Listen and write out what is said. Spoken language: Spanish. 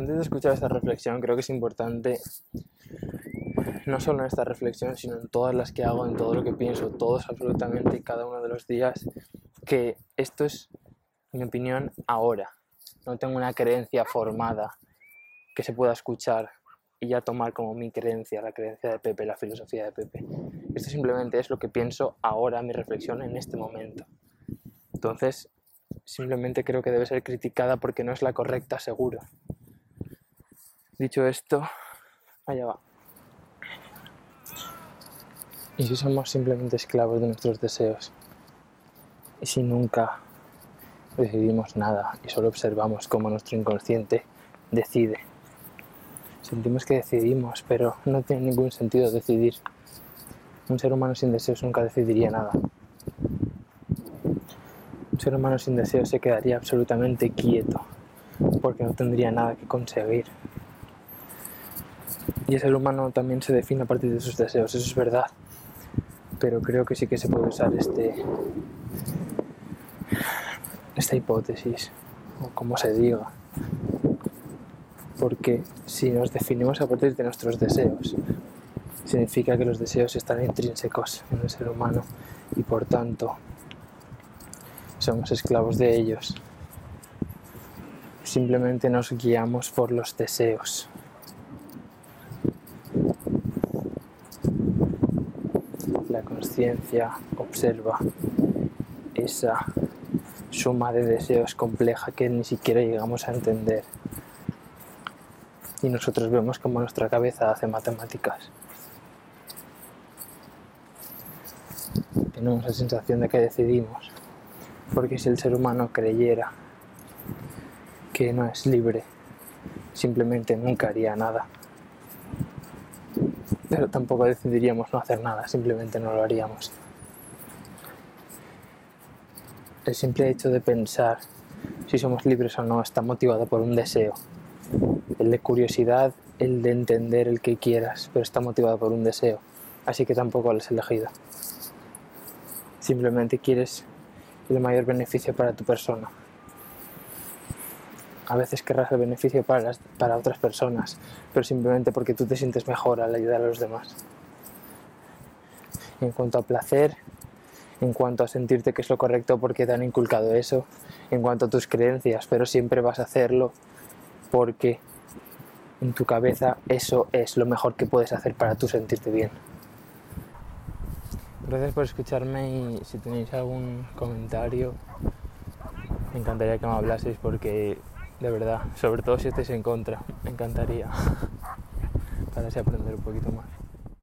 antes de escuchar esta reflexión, creo que es importante, no solo en esta reflexión, sino en todas las que hago, en todo lo que pienso, todos, absolutamente cada uno de los días, que esto es mi opinión ahora. No tengo una creencia formada que se pueda escuchar y ya tomar como mi creencia, la creencia de Pepe, la filosofía de Pepe. Esto simplemente es lo que pienso ahora, mi reflexión en este momento. Entonces, simplemente creo que debe ser criticada porque no es la correcta, seguro. Dicho esto, allá va. ¿Y si somos simplemente esclavos de nuestros deseos? ¿Y si nunca decidimos nada y solo observamos cómo nuestro inconsciente decide? Sentimos que decidimos, pero no tiene ningún sentido decidir. Un ser humano sin deseos nunca decidiría nada. Un ser humano sin deseos se quedaría absolutamente quieto, porque no tendría nada que conseguir. Y el ser humano también se define a partir de sus deseos, eso es verdad. Pero creo que sí que se puede usar este, esta hipótesis, o como se diga. Porque si nos definimos a partir de nuestros deseos, significa que los deseos están intrínsecos en el ser humano y por tanto somos esclavos de ellos. Simplemente nos guiamos por los deseos. La conciencia observa esa suma de deseos compleja que ni siquiera llegamos a entender. Y nosotros vemos como nuestra cabeza hace matemáticas. Tenemos la sensación de que decidimos, porque si el ser humano creyera que no es libre, simplemente nunca haría nada. Pero tampoco decidiríamos no hacer nada, simplemente no lo haríamos. El simple hecho de pensar si somos libres o no está motivado por un deseo. El de curiosidad, el de entender el que quieras, pero está motivado por un deseo. Así que tampoco lo has elegido. Simplemente quieres el mayor beneficio para tu persona. A veces querrás el beneficio para, las, para otras personas, pero simplemente porque tú te sientes mejor al ayudar a los demás. En cuanto a placer, en cuanto a sentirte que es lo correcto porque te han inculcado eso, en cuanto a tus creencias, pero siempre vas a hacerlo porque en tu cabeza eso es lo mejor que puedes hacer para tú sentirte bien. Gracias por escucharme y si tenéis algún comentario, me encantaría que me hablaseis porque de verdad, sobre todo si estáis en contra, me encantaría. Para así aprender un poquito más.